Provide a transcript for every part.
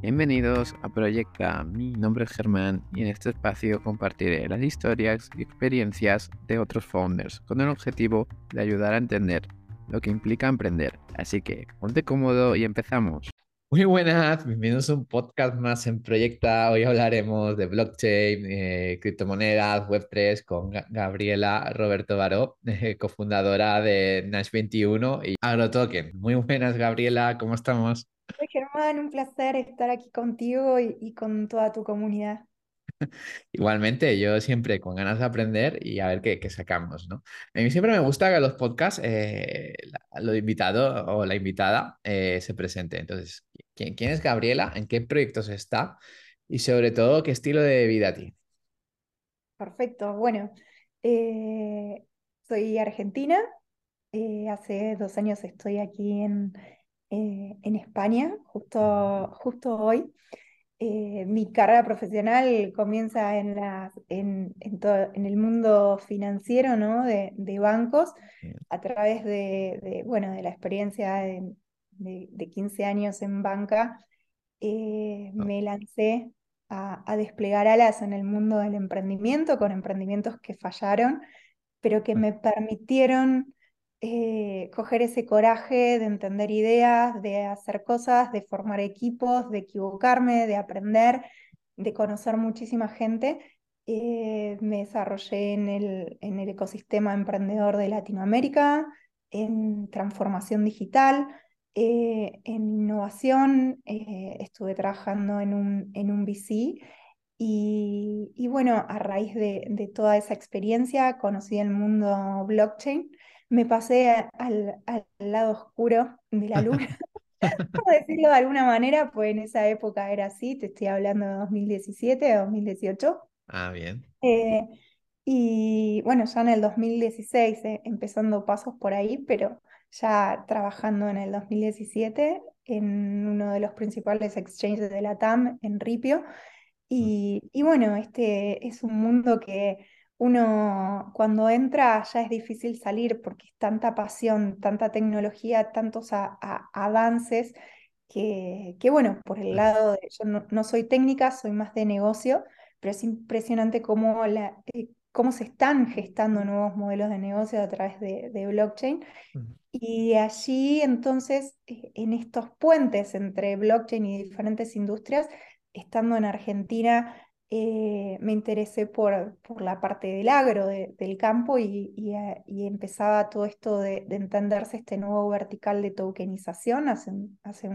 Bienvenidos a Proyecta. Mi nombre es Germán y en este espacio compartiré las historias y experiencias de otros founders con el objetivo de ayudar a entender lo que implica emprender. Así que ponte cómodo y empezamos. Muy buenas, bienvenidos a un podcast más en Proyecta. Hoy hablaremos de blockchain, eh, criptomonedas, Web3 con Gabriela Roberto Baró, eh, cofundadora de Nash21 y AgroToken. Muy buenas, Gabriela, ¿cómo estamos? Hola Germán, un placer estar aquí contigo y, con toda tu comunidad. Igualmente, yo siempre con ganas de aprender y a ver qué, sacamos, ¿no? A mí siempre me gusta que los podcasts, eh, lo invitado o la invitada eh, se presente. Entonces, ¿quién, ¿quién, es Gabriela? ¿En qué proyectos está? Y sobre todo, ¿qué estilo de vida tiene? Perfecto, bueno, eh, soy argentina, hace dos años estoy aquí en, eh, en España, justo, justo hoy. Eh, mi carrera profesional comienza en, la, en, en, el mundo financiero ¿no? de, de bancos a través de, bueno, de la experiencia de, de, 15 años en banca. Eh, ah. me lancé a, a, desplegar alas en el mundo del emprendimiento con emprendimientos que fallaron, pero que me permitieron eh, coger ese coraje de entender ideas, de hacer cosas, de formar equipos, de equivocarme, de aprender, de conocer muchísima gente. Eh, me desarrollé en el, en el ecosistema emprendedor de Latinoamérica, en transformación digital, eh, en innovación, estuve trabajando en un, en un VC y, bueno, a raíz de, de, toda esa experiencia conocí el mundo blockchain me pasé al, lado oscuro de la luna, por decirlo de alguna manera, pues en esa época era así, te estoy hablando de 2017, 2018. Ah, bien. Eh, y bueno, ya en el 2016, eh, empezando pasos por ahí, pero ya trabajando en el 2017 en uno de los principales exchanges de la TAM, en Ripio. Mm. Y, y bueno, este es un mundo que uno cuando entra ya es difícil salir porque es tanta pasión, tanta tecnología, tantos avances que, que, bueno, por el lado de, yo no, soy técnica, soy más de negocio, pero es impresionante cómo, la, eh, cómo se están gestando nuevos modelos de negocio a través de, de blockchain. Y allí entonces, eh, en estos puentes entre blockchain y diferentes industrias, estando en Argentina, eh, me interesé por, por, la parte del agro, del campo, y, eh, y, empezaba todo esto de, entenderse este nuevo vertical de tokenización hace, hace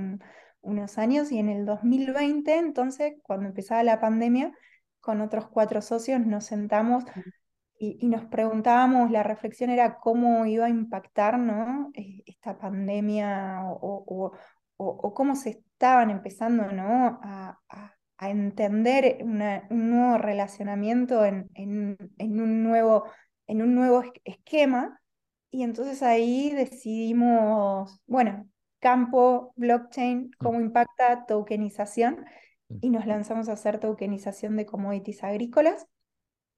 unos años. Y en el 2020, entonces, cuando empezaba la pandemia, con otros cuatro socios nos sentamos y, y nos preguntábamos, la reflexión era cómo iba a impactar ¿no? Eh, esta pandemia o, o, o, cómo se estaban empezando ¿no? a, a a entender un nuevo relacionamiento en, en, un nuevo, en un nuevo esquema. Y entonces ahí decidimos, bueno, campo, blockchain, mm. cómo impacta tokenización, mm. y nos lanzamos a hacer tokenización de commodities agrícolas.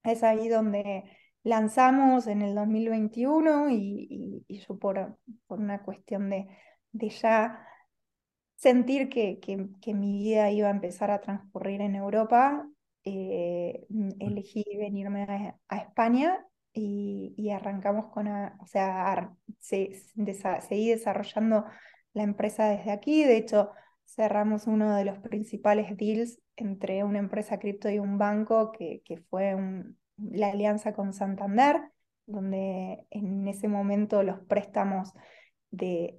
Es ahí donde lanzamos en el 2021 y, y, yo por, por, una cuestión de, de ya sentir que, que, mi vida iba a empezar a transcurrir en Europa, eh, mm, elegí venirme a, España y, arrancamos con, o sea, seguí desarrollando la empresa desde aquí. De hecho, cerramos uno de los principales deals entre una empresa cripto y un banco, que, que fue la alianza con Santander, donde en ese momento los préstamos de,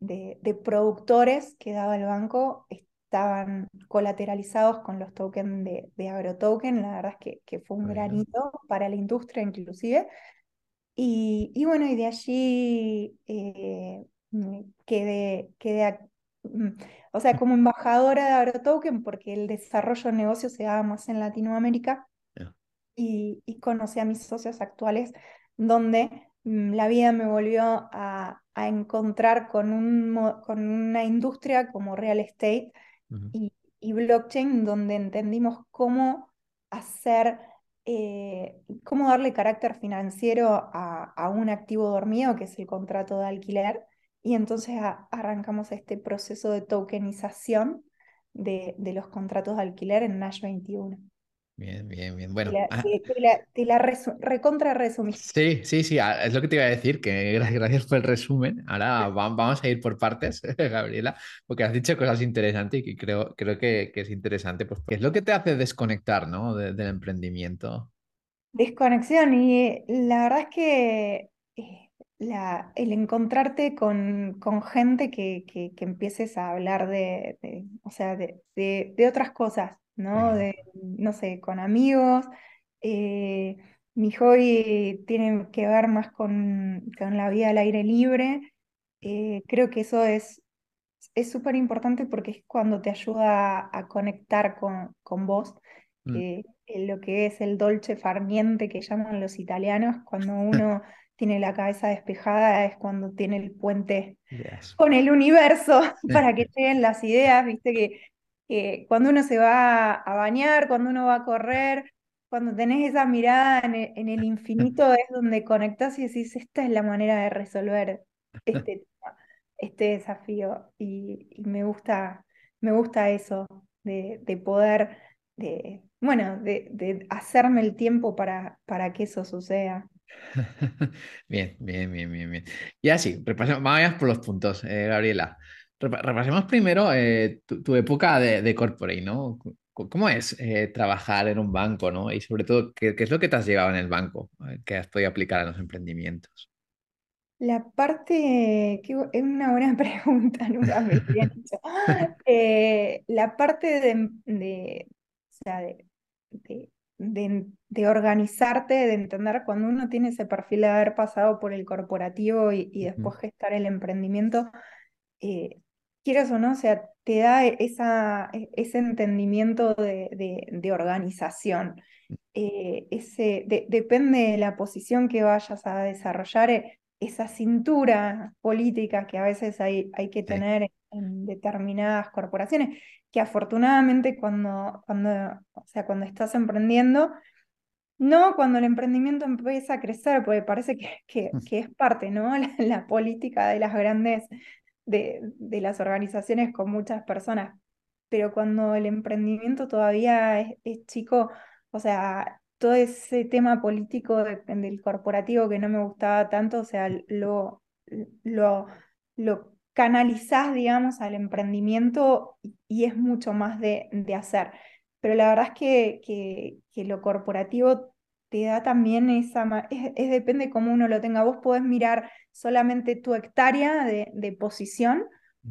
de de, productores que daba el banco estaban colateralizados con los tokens de, de AgroToken. La verdad es que, que fue un granito para la industria inclusive. Y, y bueno, y de allí eh, quedé, quedé, mm, o sea, como embajadora de AgroToken, porque el desarrollo de negocio se daba más en Latinoamérica. Y, y conocí a mis socios actuales, donde mm, la vida me volvió a, a encontrar con, un, con una industria como real estate y, blockchain, donde entendimos cómo hacer, eh, cómo darle carácter financiero a, un activo dormido, que es el contrato de alquiler. Y entonces arrancamos este proceso de tokenización de, de los contratos de alquiler en Nash 21. Bien, bien, bien. Te Bueno, la, ah, te- la- te la resu- recontra resumí. sí, sí, sí, ah, es lo que te iba a decir, que gra- gracias por el resumen. Ahora va- vamos a ir por partes, Gabriela, porque has dicho cosas interesantes y que creo, creo que, que es interesante, pues, ¿qué es lo que te hace desconectar, ¿no? de- del emprendimiento? Desconexión y la verdad es que eh, la, el encontrarte con, con gente que, que, que empieces a hablar de, de, o sea, de, de, de otras cosas, ¿no? De, no sé, con amigos. eh, mi hobby tiene que ver más con, con la vida al aire libre. eh, creo que eso es es súper importante porque es cuando te ayuda a, a conectar con, con vos, Mm, eh, lo que es el dolce farniente que llaman los italianos, cuando uno tiene la cabeza despejada es cuando tiene el puente yes. con el universo para que lleguen las ideas, viste que, que cuando uno se va a bañar, cuando uno va a correr, cuando tenés esa mirada en el, en el infinito es donde conectás y decís, esta es la manera de resolver este tema, este desafío. Y, me gusta, me gusta eso, de, de poder, de, bueno, de, hacerme el tiempo para, que eso suceda. Bien, bien, bien, bien, bien. Y así, vamos por los puntos, eh, Gabriela. Repa- repasemos primero eh, tu, tu época de, de corporate, ¿no? ¿Cómo es eh, trabajar en un banco, ¿no? Y sobre todo, ¿qué, qué es lo que te has llevado en el banco eh, que has podido aplicar a los emprendimientos? La parte, que es una buena pregunta, nunca me habían hecho. Eh, la parte de, de, o sea, de, organizarte, de entender cuando uno tiene ese perfil de haber pasado por el corporativo y, después gestar el emprendimiento, eh, quieras o no, o sea, te da esa, e- ese entendimiento de, de- de organización. Eh, ese, de- depende de la posición que vayas a desarrollar, eh, esa cintura política que a veces hay, hay que Sí. tener en determinadas corporaciones, que afortunadamente cuando, cuando, o sea, cuando estás emprendiendo, no cuando el emprendimiento empieza a crecer, porque parece que, que, que es parte, ¿no? La, la política de las grandes, de, de las organizaciones con muchas personas. Pero cuando el emprendimiento todavía es, es chico, o sea, todo ese tema político de- del corporativo que no me gustaba tanto, o sea, lo, lo, lo canalizás, digamos, al emprendimiento y, y es mucho más de, de hacer. Pero la verdad es que, que, que lo corporativo te da también esa, es, es depende cómo uno lo tenga. Vos podés mirar solamente tu hectárea de, de posición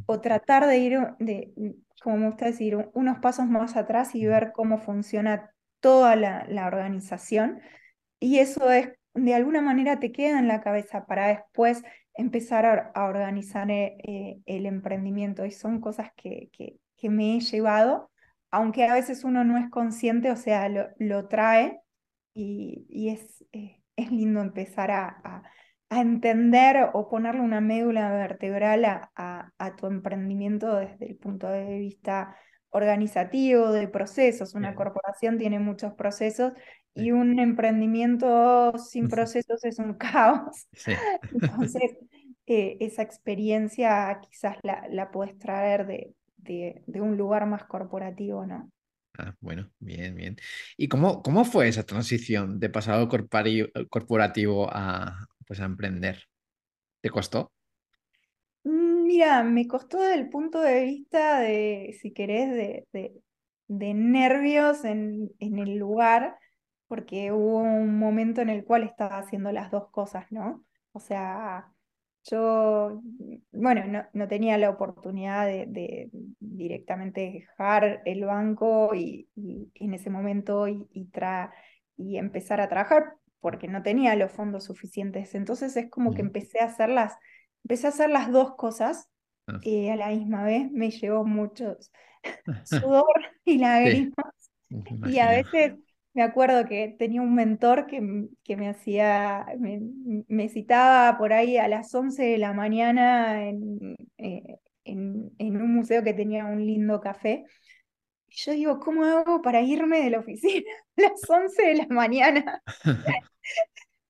o tratar de ir, de, como me gusta decir, un- unos pasos más atrás y ver cómo funciona toda la, la organización. Y eso es, de alguna manera te queda en la cabeza para después empezar a, a organizar eh, eh, el emprendimiento. Y son cosas que, que, que me he llevado, aunque a veces uno no es consciente, o sea, lo, lo trae y, y es, eh, es lindo empezar a, a- a entender o ponerle una médula vertebral a, a- tu emprendimiento desde el punto de vista organizativo, de procesos. Una Bien, corporación tiene muchos procesos sí. y un emprendimiento sin procesos es un caos. Sí. Entonces, eh, esa experiencia quizás la, la puedes traer de, de, de un lugar más corporativo, ¿no? Ah, bueno, bien, bien. ¿Y cómo, cómo fue esa transición de pasado corpori- corporativo a, pues, emprender? ¿Te costó? Mm, Mira, me costó desde el punto de vista de, si querés, de, de, de nervios en, en el lugar, porque hubo un momento en el cual estaba haciendo las dos cosas, ¿no? O sea, yo, bueno, no, no tenía la oportunidad de, de directamente dejar el banco y, y en ese momento y, y, tra- y empezar a trabajar porque no tenía los fondos suficientes. Entonces es como que empecé a hacerlas Empecé a hacer las dos cosas Ah, eh, a la misma vez, me llevó mucho sudor y lágrimas. Y a veces me acuerdo que tenía un mentor que, que me hacía, me, me citaba por ahí a las 11 de la mañana en, eh, en, en un museo que tenía un lindo café. Y yo digo, ¿cómo hago para irme de la oficina a las 11 de la mañana?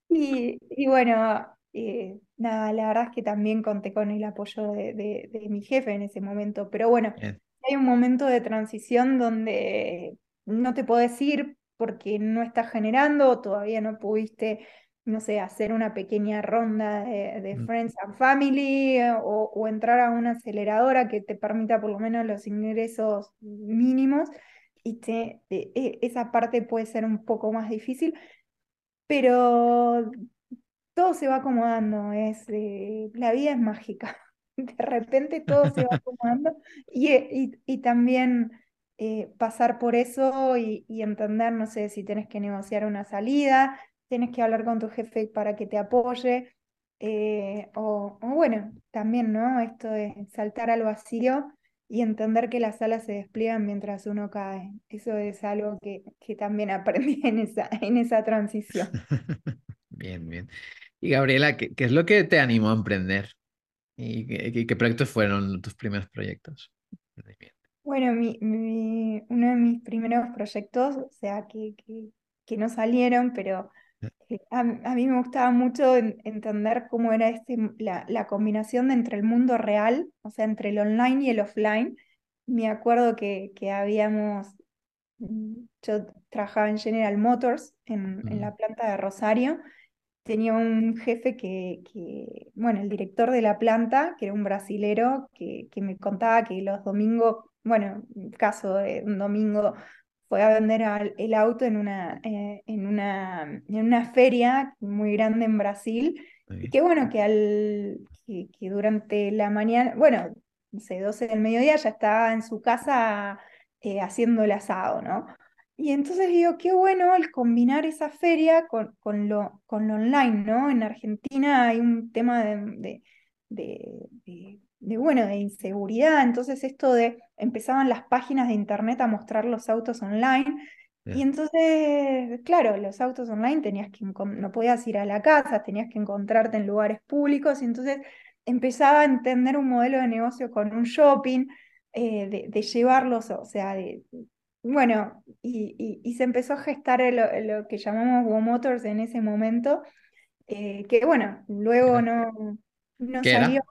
Y, y bueno, eh, nada, la verdad es que también conté con el apoyo de, de- de mi jefe en ese momento, pero bueno, Bien. hay un momento de transición donde no te podés ir porque no estás generando o todavía no pudiste, no sé, hacer una pequeña ronda de, Mm. Friends and Family eh, o, o entrar a una aceleradora que te permita por lo menos los ingresos mínimos y te, e- e- esa parte puede ser un poco más difícil, pero todo se va acomodando, es, eh, la vida es mágica. De repente todo se va acomodando y, eh, y- y también eh, pasar por eso y, entender, no sé, si tienes que negociar una salida, tienes que hablar con tu jefe para que te apoye, eh, o, bueno, también, ¿no? Esto de saltar al vacío y entender que las alas se despliegan mientras uno cae. Eso es algo que, que también aprendí en esa, en esa transición. Bien, bien. Y Gabriela, ¿qué, qué es lo que te animó a emprender? ¿Y qué, qué- qué proyectos fueron tus primeros proyectos? Bueno, mi, mi- uno de mis primeros proyectos, o sea, que, que, que no salieron, pero eh, a, a mí me gustaba mucho en- entender cómo era este, la, la combinación de entre el mundo real, o sea, entre el online y el offline. Me acuerdo que, que habíamos, mm, yo trabajaba en General Motors, en, en Mm, la planta de Rosario, tenía un jefe que, que, bueno, el director de la planta, que era un brasilero, que, que me contaba que los domingos, bueno, caso de un domingo fue a vender al- el auto en una, eh, en una, en una feria muy grande en Brasil, y que bueno, que, al, que, que durante la mañana, bueno, no sé, 12 del mediodía ya estaba en su casa eh, haciendo el asado, ¿no? Y entonces digo, qué bueno el combinar esa feria con, con lo, con lo online, ¿no? En Argentina hay un tema de, de, de- de- de, bueno, de inseguridad, entonces esto de, empezaban las páginas de internet a mostrar los autos online, y entonces, claro, los autos online tenías que, no podías ir a la casa, tenías que encontrarte en lugares públicos, y entonces empezaba a entender un modelo de negocio con un shopping, eh, de, de llevarlos, o sea, de bueno, y, y- y se empezó a gestar lo, lo que llamamos Go Motors en ese momento, eh, que bueno, ¿Qué luego no, no ¿Qué salió. era?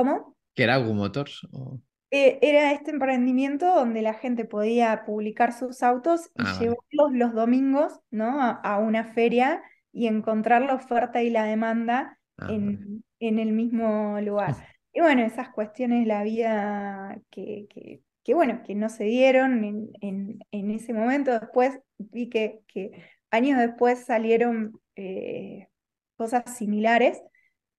¿Cómo? ¿Qué era Gu Motors? O- Eh, era este emprendimiento donde la gente podía publicar sus autos y Ah, vale. llevarlos los domingos, ¿no? a, a una feria y encontrar la oferta y la demanda Ah, vale. en, en el mismo lugar. Y bueno, esas cuestiones de la vida que, que, que, bueno, que no se dieron en, en, en ese momento. Después vi que, que años después salieron eh, cosas similares,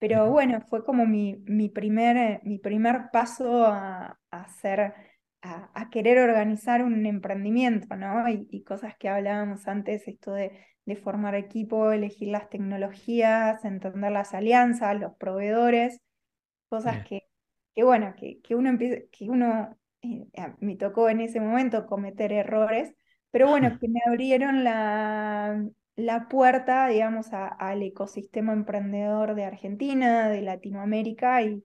pero bueno, fue como mi, mi primer, eh, mi primer paso a, a hacer, a, a querer organizar un emprendimiento, ¿no? Y, y cosas que hablábamos antes, esto de, de formar equipo, elegir las tecnologías, entender las alianzas, los proveedores cosas que, que bueno, que, que uno empieza, que uno, eh, me tocó en ese momento cometer errores, pero bueno, que me abrieron la, la puerta, digamos, a- al ecosistema emprendedor de Argentina, de Latinoamérica, y,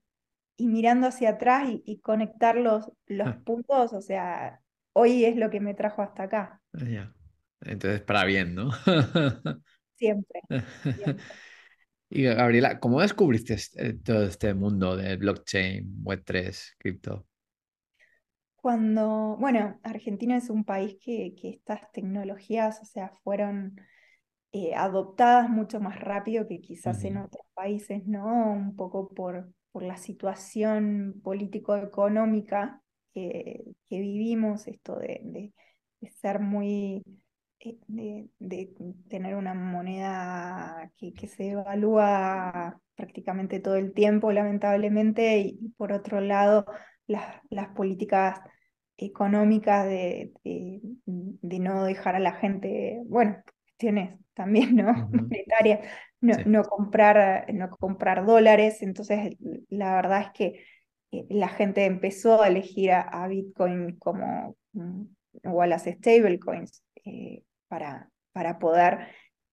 y mirando hacia atrás y, y conectar los, los puntos, o sea, hoy es lo que me trajo hasta acá, Ya. Entonces, para bien, ¿no? siempre, siempre. Y Gabriela, ¿cómo descubriste este- todo este mundo del blockchain, Web3, cripto? Cuando, bueno, Argentina es un país que, que estas tecnologías, o sea, fueron eh, adoptadas mucho más rápido que quizás en otros países, ¿no? Un poco por, por la situación político-económica que, que vivimos, esto de, de- de ser muy, eh, de, de tener una moneda que, que se evalúa prácticamente todo el tiempo, lamentablemente, y, y por otro lado, las, las políticas económicas de, de, de no dejar a la gente, bueno, cuestiones también, ¿no? Ujú. Monetarias, no, Sí. no comprar, no comprar dólares. Entonces, la verdad es que eh, la gente empezó a elegir a, a Bitcoin como, mm, o a las stablecoins eh, para, para poder,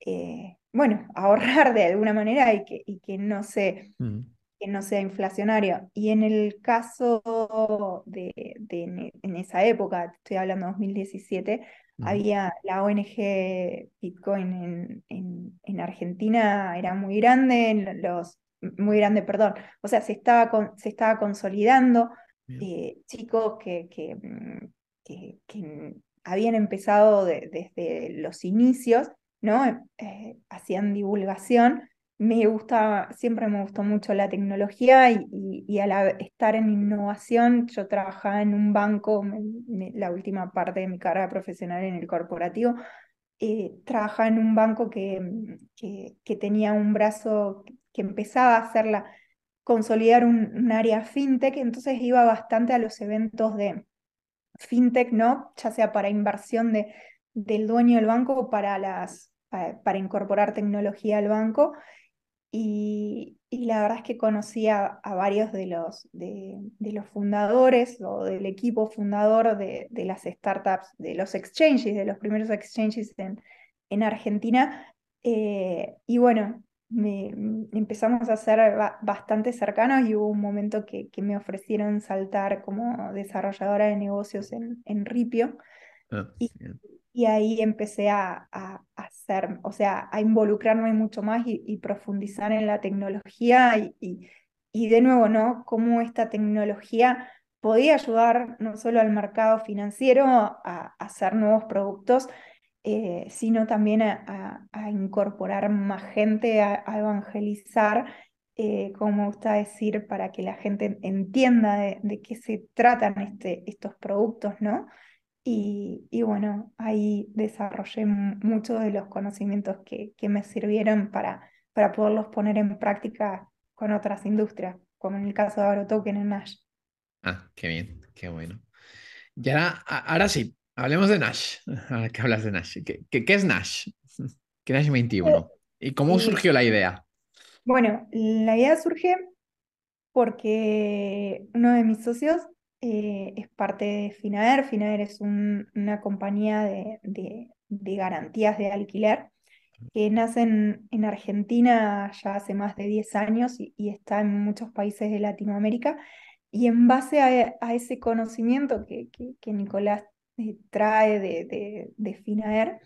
eh, bueno, ahorrar de alguna manera y que, y que no se Mm. que no sea inflacionario. Y en el caso de, de en, en esa época, estoy hablando de 2017, Había la ONG Bitcoin en, en, en Argentina, era muy grande, los, muy grande, perdón, o sea, se estaba, con- se estaba consolidando, eh, chicos que, que, mm, que, que habían empezado desde los inicios, ¿no? Eh, hacían divulgación. Me gusta, siempre me gustó mucho la tecnología y, y, al estar en innovación, yo trabajaba en un banco, la última parte de mi carrera profesional en el corporativo, eh, trabajaba en un banco que, que, que, tenía un brazo que empezaba a hacerla, consolidar un, un área fintech, entonces iba bastante a los eventos de, fintech, ¿no? Ya sea para inversión de, del dueño del banco o para, las, para, incorporar tecnología al banco. Y, y, la verdad es que conocí a, varios de los, de, de, los fundadores o del equipo fundador de, de, las startups, de los exchanges, de los primeros exchanges en, en Argentina. Eh, y bueno, me, empezamos a ser bastante cercanos y hubo un momento que, que, me ofrecieron saltar como desarrolladora de negocios en, en Ripio. Ah, y, y, ahí empecé a, a, hacer, o sea, a involucrarme mucho más y, profundizar en la tecnología y, y, de nuevo, ¿no? Cómo esta tecnología podía ayudar no solo al mercado financiero a, hacer nuevos productos, eh, sino también a, incorporar más gente, a, evangelizar, eh, como me gusta decir, para que la gente entienda de, qué se tratan este, estos productos, ¿no? Y, bueno, ahí desarrollé muchos de los conocimientos que, que me sirvieron para, para poderlos poner en práctica con otras industrias, como en el caso de AgroToken en Nash. Ah, qué bien, qué bueno. Y ahora, ahora sí, Hablemos de Nash. Ahora que hablas de Nash. ¿Qué, qué, es Nash? ¿Qué Nash 21? ¿Y cómo surgió la idea? Bueno, la idea surge porque uno de mis socios eh, es parte de Finaer. Finaer es una compañía de, de, garantías de alquiler que nace en, Argentina ya hace más de 10 años y, está en muchos países de Latinoamérica. Y en base a, ese conocimiento que, que Nicolás eh, trae de, de, Finaer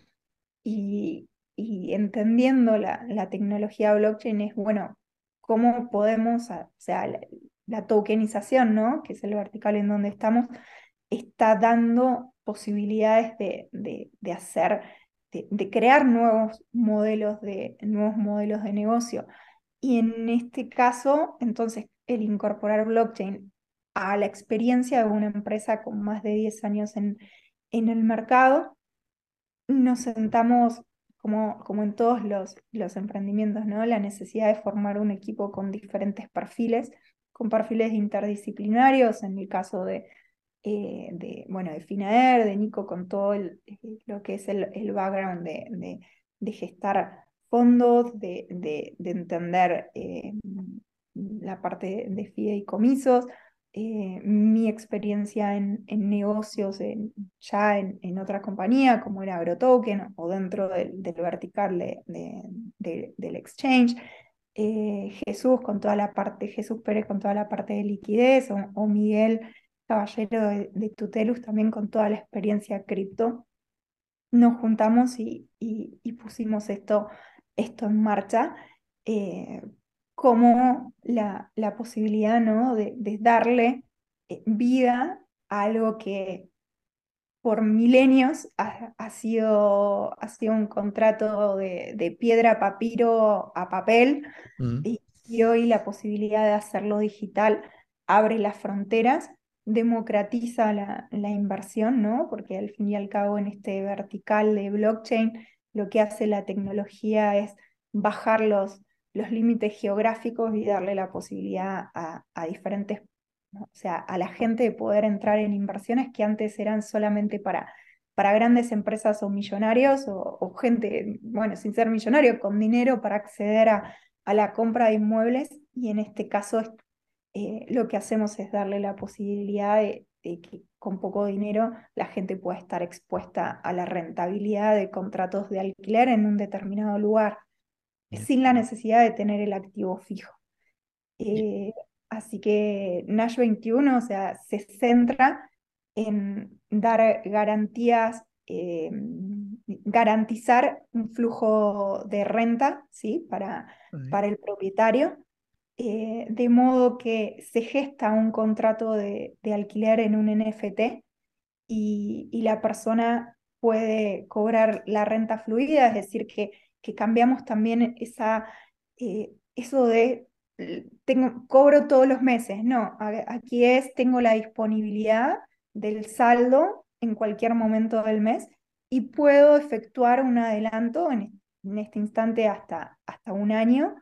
y, y entendiendo la, la, tecnología blockchain es, bueno, cómo podemos, o sea, la, tokenización, ¿no? Que es el vertical en donde estamos, está dando posibilidades de, de hacer, de, crear nuevos modelos de, nuevos modelos de negocio. Y en este caso, entonces, el incorporar blockchain a la experiencia de una empresa con más de 10 años en, en el mercado, nos sentamos, como, como en todos los, los emprendimientos, ¿no? la necesidad de formar un equipo con diferentes perfiles, con perfiles interdisciplinarios, en el caso de, eh, de, bueno, de Finaer, de Nico, con todo el, lo que es el, background de, gestar fondos, de, de entender eh, la parte de fideicomisos, eh, mi experiencia en, negocios ya en, en, otra compañía, como era AgroToken o dentro del, vertical de, de, del exchange. Eh, Jesús con toda la parte, Jesús Pérez con toda la parte de liquidez, o, Miguel Caballero de, Tutelus también con toda la experiencia cripto. Nos juntamos y, pusimos esto, en marcha. Eh, como la, posibilidad ¿no? de, darle eh, vida a algo que por milenios ha, sido, ha sido un contrato de, de piedra, papiro a papel mm. y, hoy la posibilidad de hacerlo digital abre las fronteras, democratiza la, la inversión, ¿no? porque al fin y al cabo en este vertical de blockchain lo que hace la tecnología es bajar los, los límites geográficos y darle la posibilidad a, diferentes, o sea, a la gente de poder entrar en inversiones que antes eran solamente para, para grandes empresas o millonarios o, gente, bueno, sin ser millonario, con dinero para acceder a, a la compra de inmuebles. Y en este caso eh, lo que hacemos es darle la posibilidad de, de, que con poco dinero la gente pueda estar expuesta a la rentabilidad de contratos de alquiler en un determinado lugar sin la necesidad de tener el activo fijo. Eh, así que Nash 21, o sea, se centra en dar garantías, eh, garantizar un flujo de renta, ¿sí? Para, para el propietario. eh, de modo que se gesta un contrato de, alquiler en un NFT y, la persona puede cobrar la renta fluida, es decir, que, que cambiamos también esa, eh, eso de tengo, cobro todos los meses, no, aquí es, tengo la disponibilidad del saldo en cualquier momento del mes y puedo efectuar un adelanto en, este instante hasta, hasta un año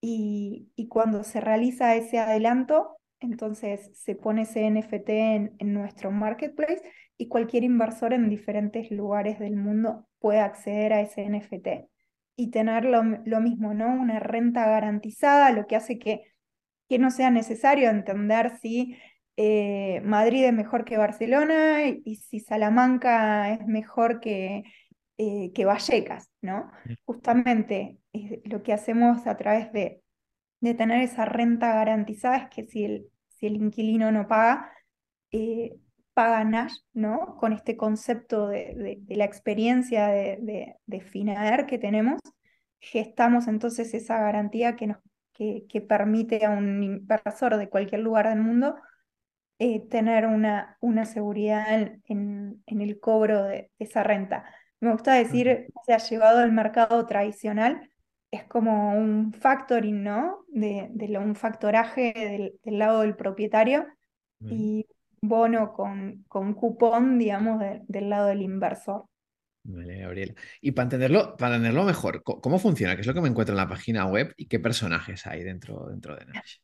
y, cuando se realiza ese adelanto, entonces se pone ese NFT en, nuestro marketplace y cualquier inversor en diferentes lugares del mundo puede acceder a ese NFT y tener lo, mismo, ¿no? Una renta garantizada, lo que hace que, que no sea necesario entender si eh, Madrid es mejor que Barcelona y, si Salamanca es mejor que, eh, que Vallecas, ¿no? Justamente lo que hacemos a través de, de, tener esa renta garantizada es que si el, si el inquilino no paga, paga Nash, ¿no? Con este concepto de, de, la experiencia de, de, Finaer que tenemos, gestamos entonces esa garantía que, nos, que, que permite a un inversor de cualquier lugar del mundo eh, tener una, una seguridad en, en, el cobro de, esa renta. Me gusta decir, se ha llevado al mercado tradicional, es como un factoring, ¿no? De, de un factoraje del, lado del propietario y bono con, con cupón, digamos, del lado del inversor. Vale, Gabriela. Y para entenderlo, para entenderlo mejor, ¿cómo funciona? ¿Qué es lo que me encuentro en la página web y qué personajes hay dentro, dentro de Nash?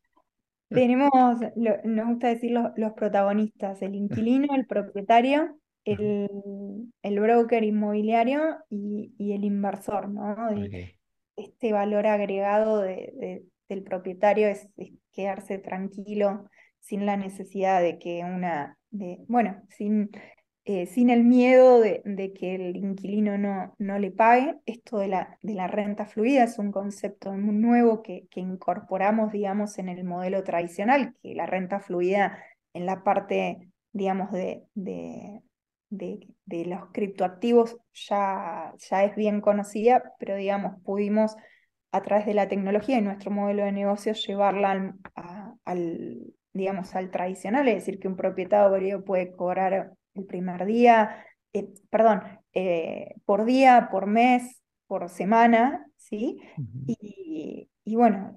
Tenemos, nos gusta decir los, protagonistas, el inquilino, el propietario, el, el broker inmobiliario y, y, el inversor, ¿no? Este valor agregado de, del propietario es, quedarse tranquilo sin la necesidad de que una, de, bueno, sin eh, sin el miedo de, que el inquilino no, no, le pague. Esto de la, de la renta fluida es un concepto nuevo que, que, incorporamos, digamos, en el modelo tradicional, que la renta fluida en la parte, digamos, de, de, de, los criptoactivos ya, ya es bien conocida, pero, digamos, pudimos a través de la tecnología y nuestro modelo de negocio llevarla al, digamos, al tradicional, es decir, que un propietario puede cobrar el primer día, eh, perdón, eh, por día, por mes, por semana, ¿sí? y, bueno,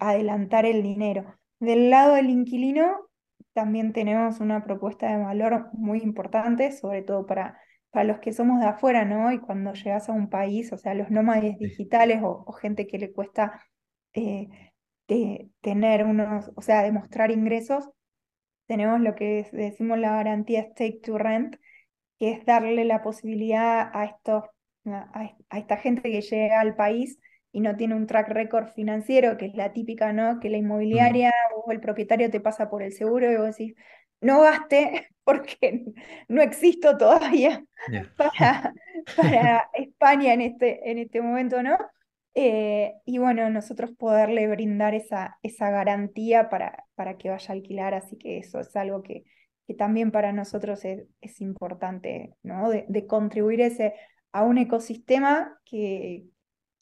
adelantar el dinero. Del lado del inquilino, también tenemos una propuesta de valor muy importante, sobre todo para, para los que somos de afuera, ¿no? Y cuando llegas a un país, o sea, los nómades digitales o, gente que le cuesta eh, tener unos, o sea, demostrar ingresos, tenemos lo que decimos la garantía Stake to Rent, que es darle la posibilidad a, estos, a, esta gente que llega al país y no tiene un track record financiero, que es la típica, ¿no? Que la inmobiliaria o el propietario te pasa por el seguro y vos decís, no gaste porque no existo todavía para, para España en este, en este momento, ¿no? Eh, y bueno, nosotros poderle brindar esa, esa garantía para, para que vaya a alquilar, así que eso es algo que, que también para nosotros es, es importante, ¿no? De, contribuir ese, a un ecosistema que,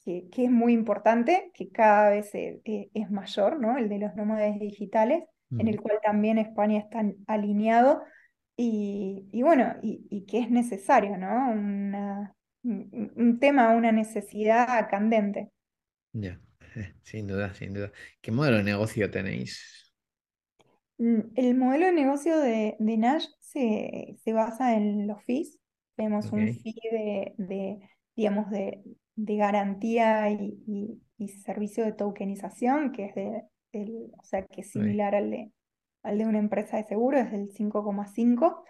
que, es muy importante, que cada vez es, es, mayor, ¿no? El de los nómades digitales, en el cual también España está alineado y, y bueno, y, y, que es necesario, ¿no? Una, un tema, una necesidad candente. Ya, sin duda, sin duda. ¿Qué modelo de negocio tenéis? Mm, el modelo de negocio de, de Nash se, se, basa en los fees. Tenemos un fee de, digamos, de, de garantía y, y, servicio de tokenización, que es de, o sea, que es similar al de, al de una empresa de seguro, es del 5,5.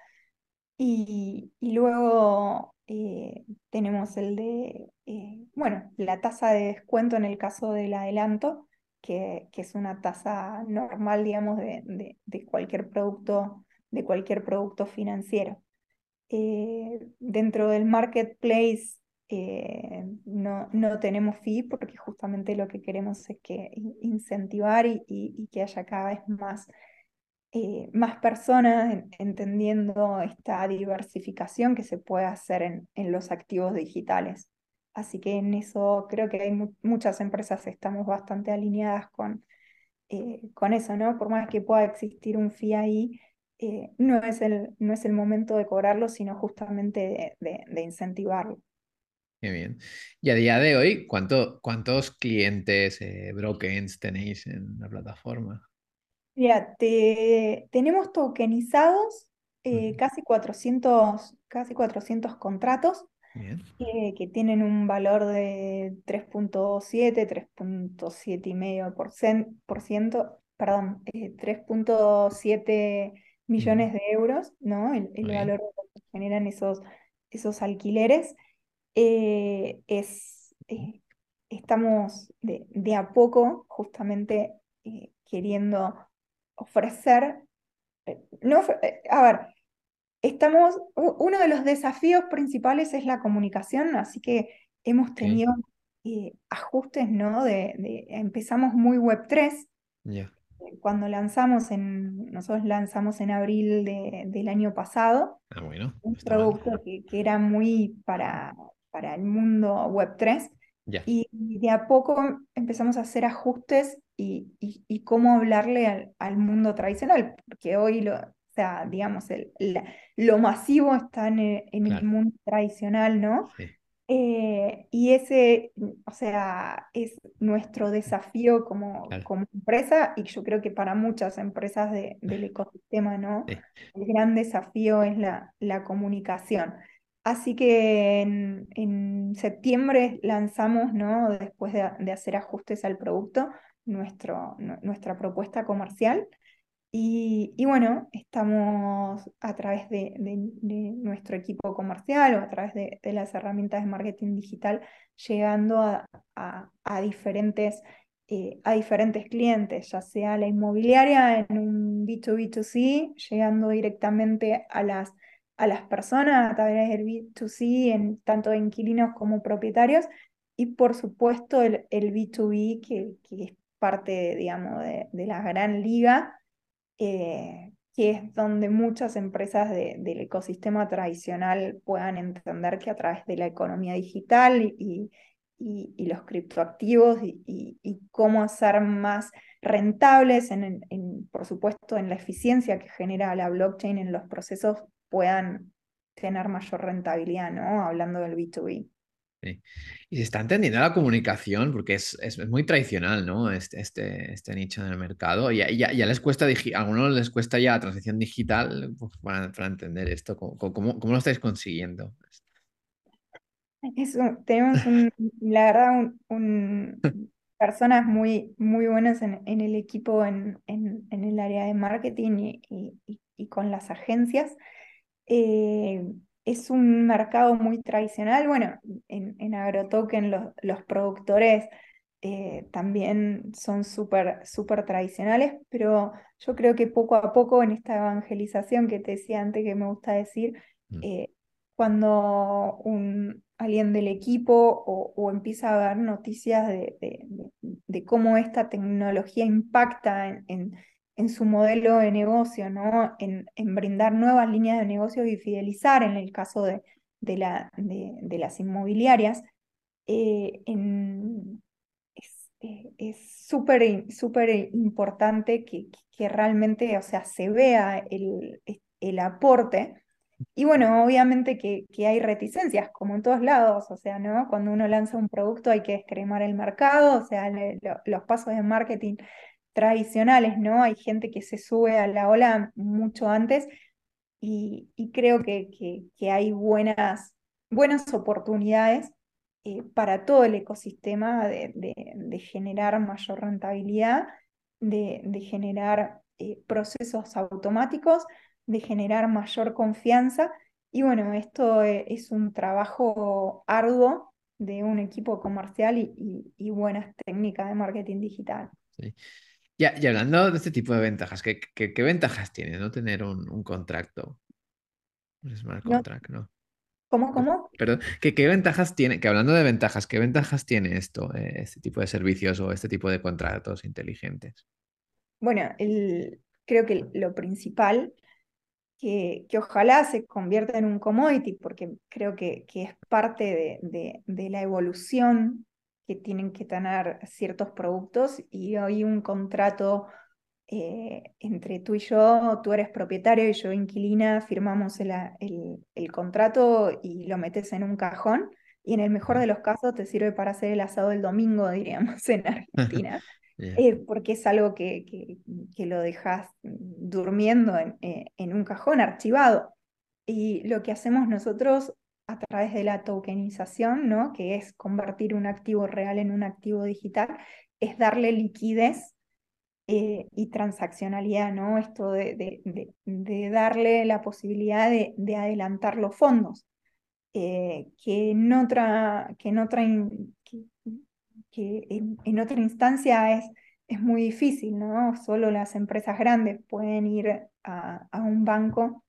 Y, y, luego eh, tenemos el de, eh, bueno, la tasa de descuento en el caso del adelanto, que, que es una tasa normal, digamos, de, de, cualquier producto, de cualquier producto financiero. Eh, dentro del marketplace no, no tenemos fee porque justamente lo que queremos es que incentivar y, y que haya cada vez más eh, más personas entendiendo esta diversificación que se puede hacer en, en, los activos digitales. Así que en eso creo que hay muchas empresas estamos bastante alineadas con, eh, con eso, ¿no? Por más que pueda existir un fee ahí, eh, no es el, no es el momento de cobrarlo, sino justamente de, de, incentivarlo. Bien. Y a día de hoy, ¿cuánto, ¿cuántos clientes, eh, tenéis en la plataforma? Mira, tenemos tokenizados casi, 400, casi 400 contratos que tienen un valor de 3.7, 3.7,5%, perdón, 3.7 eh, millones de euros, ¿no? El, valor que generan esos, esos alquileres. Eh, es, eh, estamos de, de, a poco justamente queriendo ofrecer, no, a ver, estamos, uno de los desafíos principales es la comunicación, así que hemos tenido eh, ajustes, ¿no? De, empezamos muy Web3. Cuando lanzamos en, nosotros lanzamos en abril del año pasado, ah, bueno, un producto que, era muy para, para el mundo Web3. Y, de a poco empezamos a hacer ajustes y, y, cómo hablarle al, al, mundo tradicional, porque hoy lo, o sea, digamos, el, lo masivo está en, el, mundo tradicional, ¿no? Eh, y ese, o sea, es nuestro desafío como, como empresa y yo creo que para muchas empresas del ecosistema, ¿no? El gran desafío es la, la comunicación. Así que en, en, septiembre lanzamos, ¿no? Después de, de hacer ajustes al producto, nuestro, nuestra propuesta comercial. Y, bueno, estamos a través de, nuestro equipo comercial o a través de, las herramientas de marketing digital llegando a, diferentes, eh, a diferentes clientes, ya sea la inmobiliaria en un B2B2C, llegando directamente a las, a las personas a través del B2C, en, tanto de inquilinos como propietarios, y por supuesto el, el B2B, que, que es parte, digamos, de, de la gran liga eh, que es donde muchas empresas del ecosistema tradicional puedan entender que a través de la economía digital y, y, los criptoactivos y, cómo hacer más rentables, en, por supuesto, en la eficiencia que genera la blockchain en los procesos, puedan tener mayor rentabilidad, ¿no? Hablando del B2B. Y se está entendiendo la comunicación porque es, muy tradicional, ¿no? Este, este, este, nicho en el mercado. Y ya, ya, les cuesta, a algunos les cuesta ya la transición digital pues, para, entender esto. ¿Cómo, lo estáis consiguiendo? tenemos, la verdad, personas muy, muy buenas en, el equipo, en, el área de marketing y, con las agencias. Eh, es un mercado muy tradicional. Bueno, en, en AgroToken los, los productores eh, también son súper súper tradicionales, pero yo creo que poco a poco en esta evangelización que te decía antes que me gusta decir, mm. eh, cuando un, alguien del equipo o, empieza a dar noticias de, de, cómo esta tecnología impacta en en su modelo de negocio, ¿no? En, en, brindar nuevas líneas de negocio y fidelizar en el caso de, de, la, de, las inmobiliarias, eh, es súper súper importante que, que, realmente, o sea, se vea el, el aporte. Y bueno, obviamente que, que, hay reticencias, como en todos lados, o sea, ¿no? Cuando uno lanza un producto hay que descremar el mercado, o sea, los pasos de marketing tradicionales, ¿no? Hay gente que se sube a la ola mucho antes y, creo que, hay buenas, buenas oportunidades eh, para todo el ecosistema de, generar mayor rentabilidad, de, generar eh, procesos automáticos, de generar mayor confianza. Y bueno, esto e, es un trabajo arduo de un equipo comercial y, y, buenas técnicas de marketing digital. Sí. Ya, y hablando de este tipo de ventajas, ¿qué, qué, ventajas tiene no tener un, un contrato? Un smart contract, ¿no? ¿Cómo, cómo? Perdón, ¿qué, ¿qué, ventajas tiene? Que hablando de ventajas, ¿qué ventajas tiene esto, eh, este tipo de servicios o este tipo de contratos inteligentes? Bueno, el, creo que lo principal, que, que, ojalá se convierta en un commodity, porque creo que, que es parte de, de, de la evolución que tienen que tener ciertos productos y hoy un contrato eh, entre tú y yo, tú eres propietario y yo inquilina, firmamos el, el, contrato y lo metes en un cajón y en el mejor de los casos te sirve para hacer el asado el domingo, diríamos, en Argentina. Eh, porque es algo que, que, que lo dejas durmiendo en, eh, en, un cajón archivado. Y lo que hacemos nosotros a través de la tokenización, ¿no? que es convertir un activo real en un activo digital, es darle liquidez eh, y transaccionalidad, ¿no? Esto de, de, darle la posibilidad de, adelantar los fondos, eh, que, en otra, que, en otra, que, en, otra instancia es, es muy difícil, ¿no? Solo las empresas grandes pueden ir a, a un banco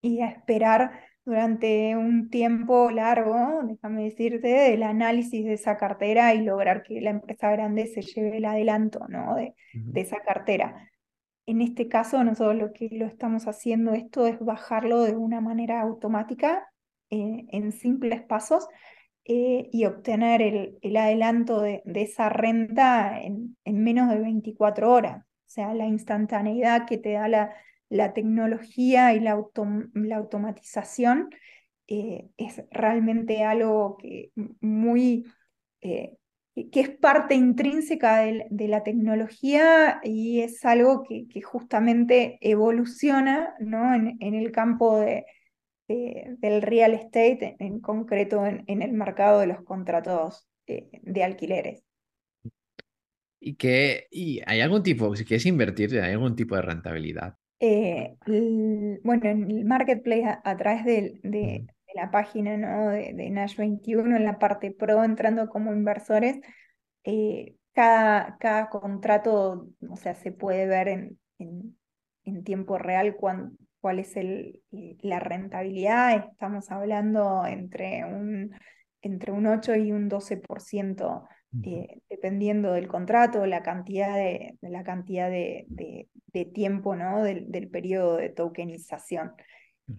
y a esperar durante un tiempo largo, déjame decirte, del análisis de esa cartera y lograr que la empresa grande se lleve el adelanto ¿no? de, de esa cartera. En este caso, nosotros lo que lo estamos haciendo esto es bajarlo de una manera automática eh, en simples pasos eh, y obtener el, el adelanto de, de, esa renta en, en menos de 24 horas. O sea, la instantaneidad que te da la, la tecnología y la, la automatización eh, es realmente algo que muy eh, que es parte intrínseca de, la tecnología y es algo que, justamente evoluciona ¿no? en, el campo de, del real estate, en, concreto en, el mercado de los contratos eh, de alquileres. ¿Y, que, ¿Y hay algún tipo, si quieres invertir, hay algún tipo de rentabilidad? Eh, bueno, en el marketplace a, través de, la página ¿no? de, Nash 21, en la parte pro, entrando como inversores, eh, cada, cada contrato, o sea, se puede ver en, en, tiempo real cuál es el, la rentabilidad. Estamos hablando entre un, entre un 8 y un 12% eh, dependiendo del contrato, la cantidad de, la cantidad de, tiempo ¿no? del, periodo de tokenización.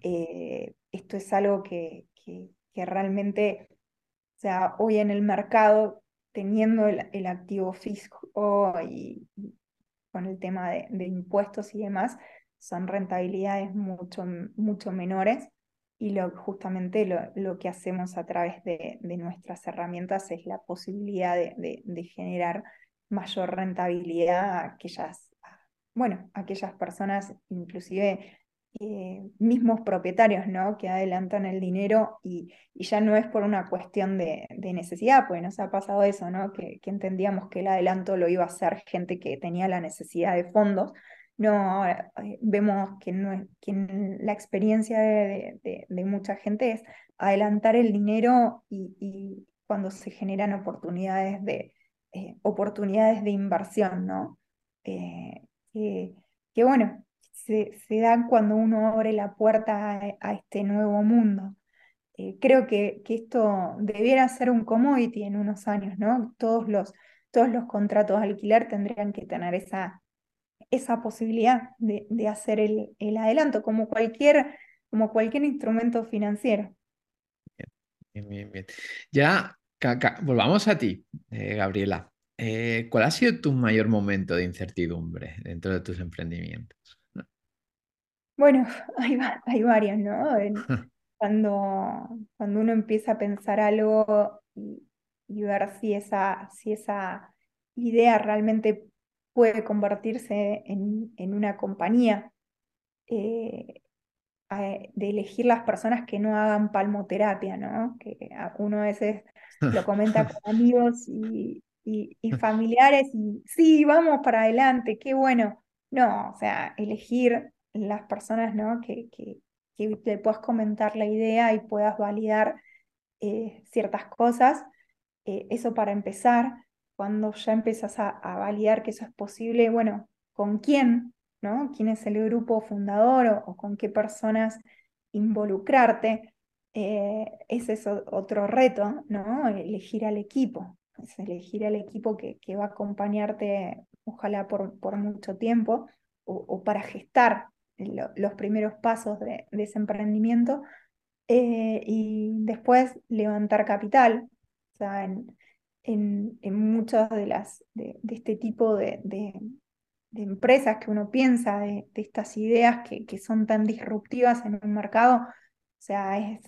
Eh, esto es algo que, que, realmente, o sea, hoy en el mercado, teniendo el, activo fisco y, con el tema de, impuestos y demás, son rentabilidades mucho, mucho menores y lo, justamente lo, que hacemos a través de, nuestras herramientas es la posibilidad de, generar mayor rentabilidad a aquellas, bueno, aquellas personas, inclusive eh, mismos propietarios, ¿no? Que adelantan el dinero y, ya no es por una cuestión de, necesidad, pues nos ha pasado eso, ¿no? Que, que entendíamos que el adelanto lo iba a hacer gente que tenía la necesidad de fondos, no, ahora eh, vemos que, no, la experiencia de, mucha gente es adelantar el dinero y, cuando se generan oportunidades de, eh, oportunidades de inversión, ¿no? Eh, que, bueno, se, dan cuando uno abre la puerta a, este nuevo mundo. creo que, que, esto debiera ser un commodity en unos años, ¿no? Todos los, todos los contratos de alquiler tendrían que tener esa esa posibilidad de, de hacer el, el, adelanto, como cualquier, como cualquier instrumento financiero. Bien, bien, bien. Ya, volvamos a ti, eh, Gabriela. Eh, ¿Cuál ha sido tu mayor momento de incertidumbre dentro de tus emprendimientos? Bueno, hay, hay varios, ¿no? cuando, cuando uno empieza a pensar algo y, y ver si esa, si esa idea realmente puede convertirse en, en una compañía, eh, de elegir las personas que no hagan palmoterapia, ¿no? Que uno a veces lo comenta con amigos y, y, familiares y sí, vamos para adelante, qué bueno. No, o sea, elegir las personas, ¿no? Que, que, que le puedas comentar la idea y puedas validar eh, ciertas cosas. Eh, eso para empezar cuando ya empiezas a, validar que eso es posible, bueno, ¿con quién? ¿no? ¿Quién es el grupo fundador o, con qué personas involucrarte? Eh, ese es otro reto, ¿no? Elegir al equipo, elegir al equipo que, que va a acompañarte, ojalá por, por mucho tiempo, o, para gestar los primeros pasos de, ese emprendimiento, eh, y después levantar capital. O en, muchas de, las, de, este tipo de, empresas que uno piensa, de, estas ideas que, que, son tan disruptivas en un mercado. O sea, es,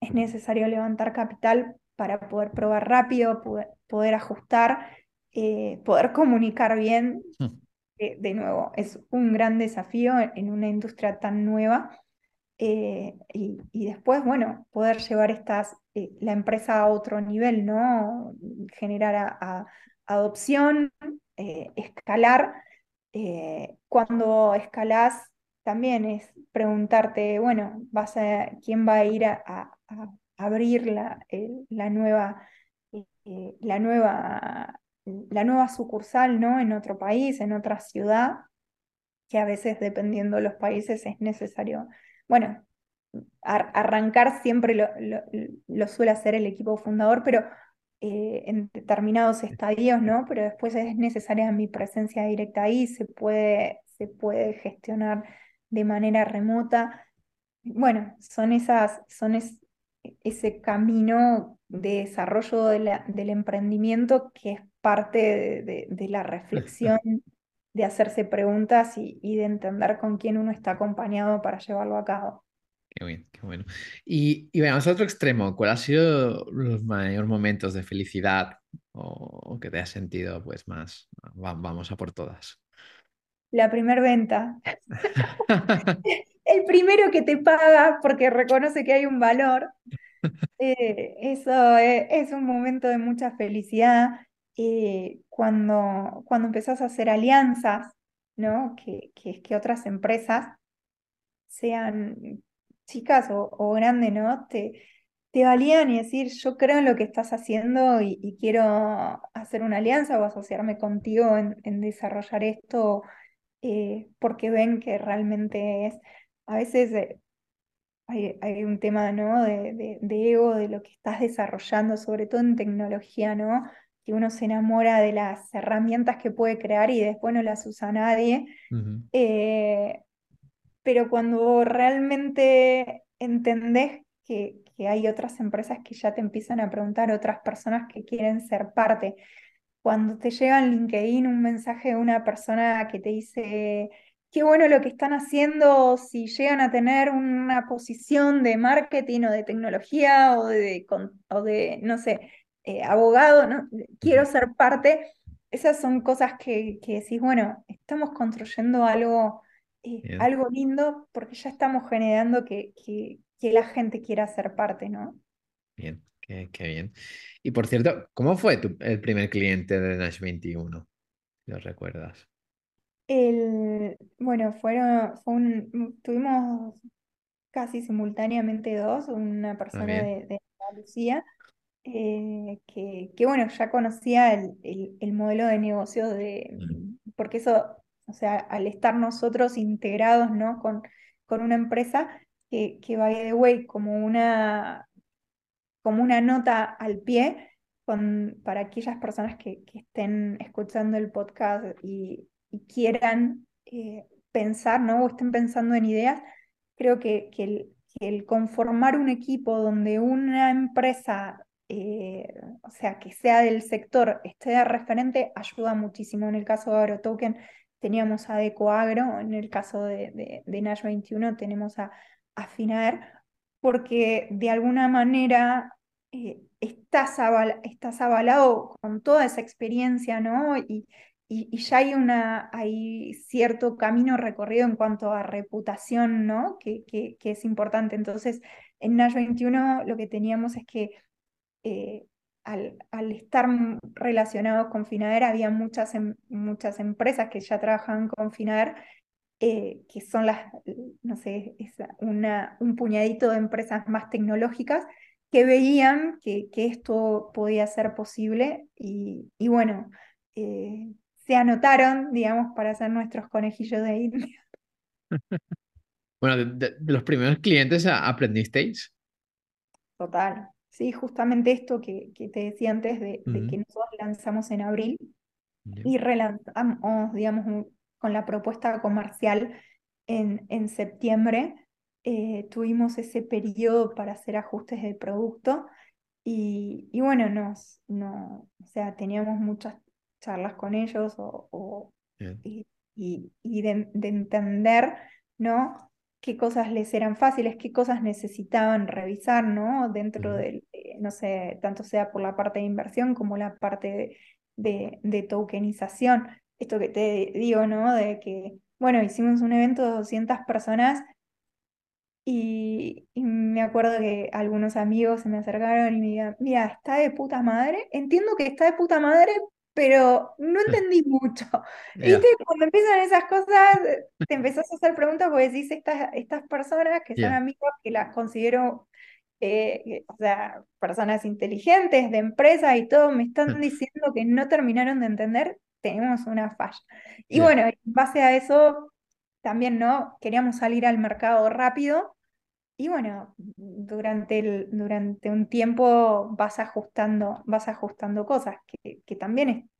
es necesario levantar capital para poder probar rápido, poder, ajustar, eh, poder comunicar bien. Hmm. de nuevo, es un gran desafío en una industria tan nueva. Eh, y, después, bueno, poder llevar estas, eh, la empresa a otro nivel, ¿no? Generar adopción, escalar. cuando escalas, también es preguntarte, bueno, vas a, ¿quién va a ir a, abrir la, nueva, eh, la, nueva, la nueva sucursal ¿no? en otro país, en otra ciudad, que a veces dependiendo de los países es necesario, bueno, arrancar siempre lo, lo, suele hacer el equipo fundador, pero eh, en determinados estadios, ¿no? Pero después es necesaria mi presencia directa ahí, se puede, se puede gestionar de manera remota. Bueno, son esas, son ese camino de desarrollo del emprendimiento que es parte de, la reflexión, de hacerse preguntas y, de entender con quién uno está acompañado para llevarlo a cabo. Qué bien, qué bueno. Y, y vamos a otro extremo. ¿Cuál ha sido los mayores momentos de felicidad o, que te has sentido pues más, vamos a por todas? La primer venta. el primero que te paga porque reconoce que hay un valor. Eh, eso es, un momento de mucha felicidad. Eh, cuando, cuando empezás a hacer alianzas, ¿no? Que, que, que otras empresas, sean chicas o, grandes, ¿no? Te, te valían y decir, yo creo en lo que estás haciendo y, quiero hacer una alianza o asociarme contigo en, desarrollar esto eh, porque ven que realmente es a veces eh, hay, un tema ¿no? de, ego, de lo que estás desarrollando, sobre todo en tecnología, ¿no? Que uno se enamora de las herramientas que puede crear y después no las usa nadie. Eh, pero cuando realmente entendés que, que, hay otras empresas que ya te empiezan a preguntar, otras personas que quieren ser parte, cuando te llega en LinkedIn un mensaje de una persona que te dice, qué bueno lo que están haciendo si llegan a tener una posición de marketing o de tecnología o de, o de no sé, eh, abogado, ¿no? quiero ser parte. Esas son cosas que, que decís, bueno, estamos construyendo algo, eh, algo lindo porque ya estamos generando que, que, que, la gente quiera ser parte, ¿no? Bien, qué, bien. Y por cierto, ¿cómo fue el primer cliente de Nash 21? Si lo recuerdas. El, bueno, fueron, tuvimos casi simultáneamente dos, una persona de, de Andalucía, eh, que, que, bueno, ya conocía el, el, modelo de negocio de, porque eso, o sea, al estar nosotros integrados, ¿no? Con, con una empresa que, que by the way, como una, como una nota al pie, con, para aquellas personas que, que estén escuchando el podcast y y quieran eh, pensar, ¿no? O estén pensando en ideas, creo que, que, el, conformar un equipo donde una empresa, eh, o sea, que sea del sector, esté de referente, ayuda muchísimo. En el caso de AgroToken teníamos a Decoagro, en el caso de, de, Nash 21 tenemos a, a FINAER, porque de alguna manera eh, estás, avalado con toda esa experiencia, ¿no? Y, ya hay, una, cierto camino recorrido en cuanto a reputación, ¿no? Que, que, es importante. Entonces, en Nash 21 lo que teníamos es que eh, al, al, estar relacionados con Finader, había muchas, em, muchas empresas que ya trabajan con Finader, eh, que son las, no sé, es una, un puñadito de empresas más tecnológicas que veían que, que esto podía ser posible y, y bueno, eh, se anotaron, digamos, para ser nuestros conejillos de India. Bueno, de, los primeros clientes aprendisteis. Total. Sí, justamente esto que, que te decía antes de, que nosotros lanzamos en abril y relanzamos, digamos, con la propuesta comercial en, en septiembre. Eh, tuvimos ese periodo para hacer ajustes de producto Y, y bueno, nos, no, o sea, teníamos muchas charlas con ellos o, y, y- y de, de entender, ¿no? Qué cosas les eran fáciles, qué cosas necesitaban revisar, ¿no? Dentro del, eh, no sé, tanto sea por la parte de inversión como la parte de, de, de tokenización. Esto que te digo, ¿no? De que, bueno, hicimos un evento de 200 personas y, y me acuerdo que algunos amigos se me acercaron y me dijeron, mira, está de puta madre, entiendo que está de puta madre, pero no entendí mucho. Y Ya, viste, cuando empiezan esas cosas, te empezás a hacer preguntas porque decís, estas, estas personas que son amigos, que las considero, eh, que- o sea, personas inteligentes, de empresa y todo, me están diciendo que no terminaron de entender, tenemos una falla. Y bueno, en base a eso, también, ¿no? Queríamos salir al mercado rápido. Y bueno, durante, el, durante un tiempo vas ajustando, vas ajustando cosas, que, que también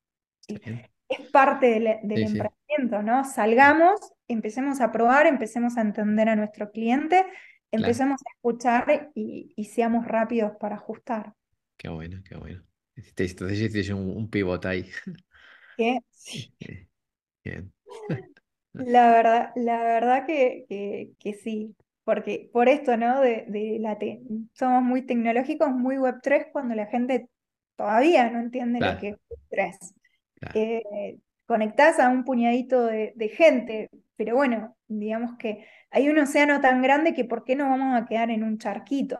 es, es parte del, del Sí, sí. emprendimiento, ¿no? Salgamos, empecemos a probar, empecemos a entender a nuestro cliente, Claro, empecemos a escuchar y, y seamos rápidos para ajustar. qué bueno, qué bueno. Entonces hiciste un, un pivot ahí. Sí, Eh, Bien. la verdad, la verdad que, que, que sí, porque por esto, ¿no? De, de la te- somos muy tecnológicos, muy Web3, cuando la gente todavía no entiende lo que es Web3. claro. eh, conectás a un puñadito de, de gente, pero bueno, digamos que hay un océano tan grande que ¿por qué no vamos a quedar en un charquito?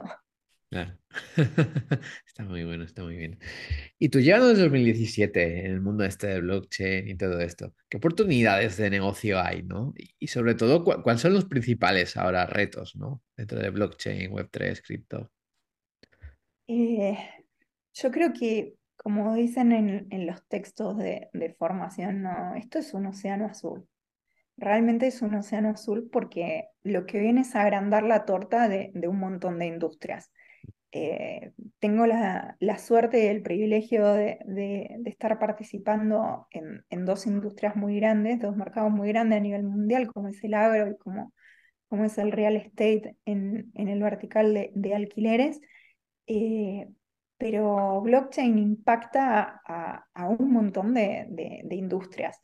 Claro. Está muy bueno, está muy bien. Y tú llegando desde 2017 en el mundo este de blockchain y todo esto, ¿qué oportunidades de negocio hay, no? Y, sobre todo, ¿cu- ¿cuáles son los principales ahora retos, no? Dentro de blockchain, Web3, cripto. Eh, yo creo que, como dicen en, en los textos de, de formación, no, esto es un océano azul. Realmente es un océano azul porque lo que viene es agrandar la torta de, de un montón de industrias. Eh, tengo la, la suerte y el privilegio de, de- de estar participando en, en dos industrias muy grandes, dos mercados muy grandes a nivel mundial, como es el agro y como, como es el real estate en, en el vertical de, de alquileres. Eh, pero blockchain impacta a, a un montón de, industrias.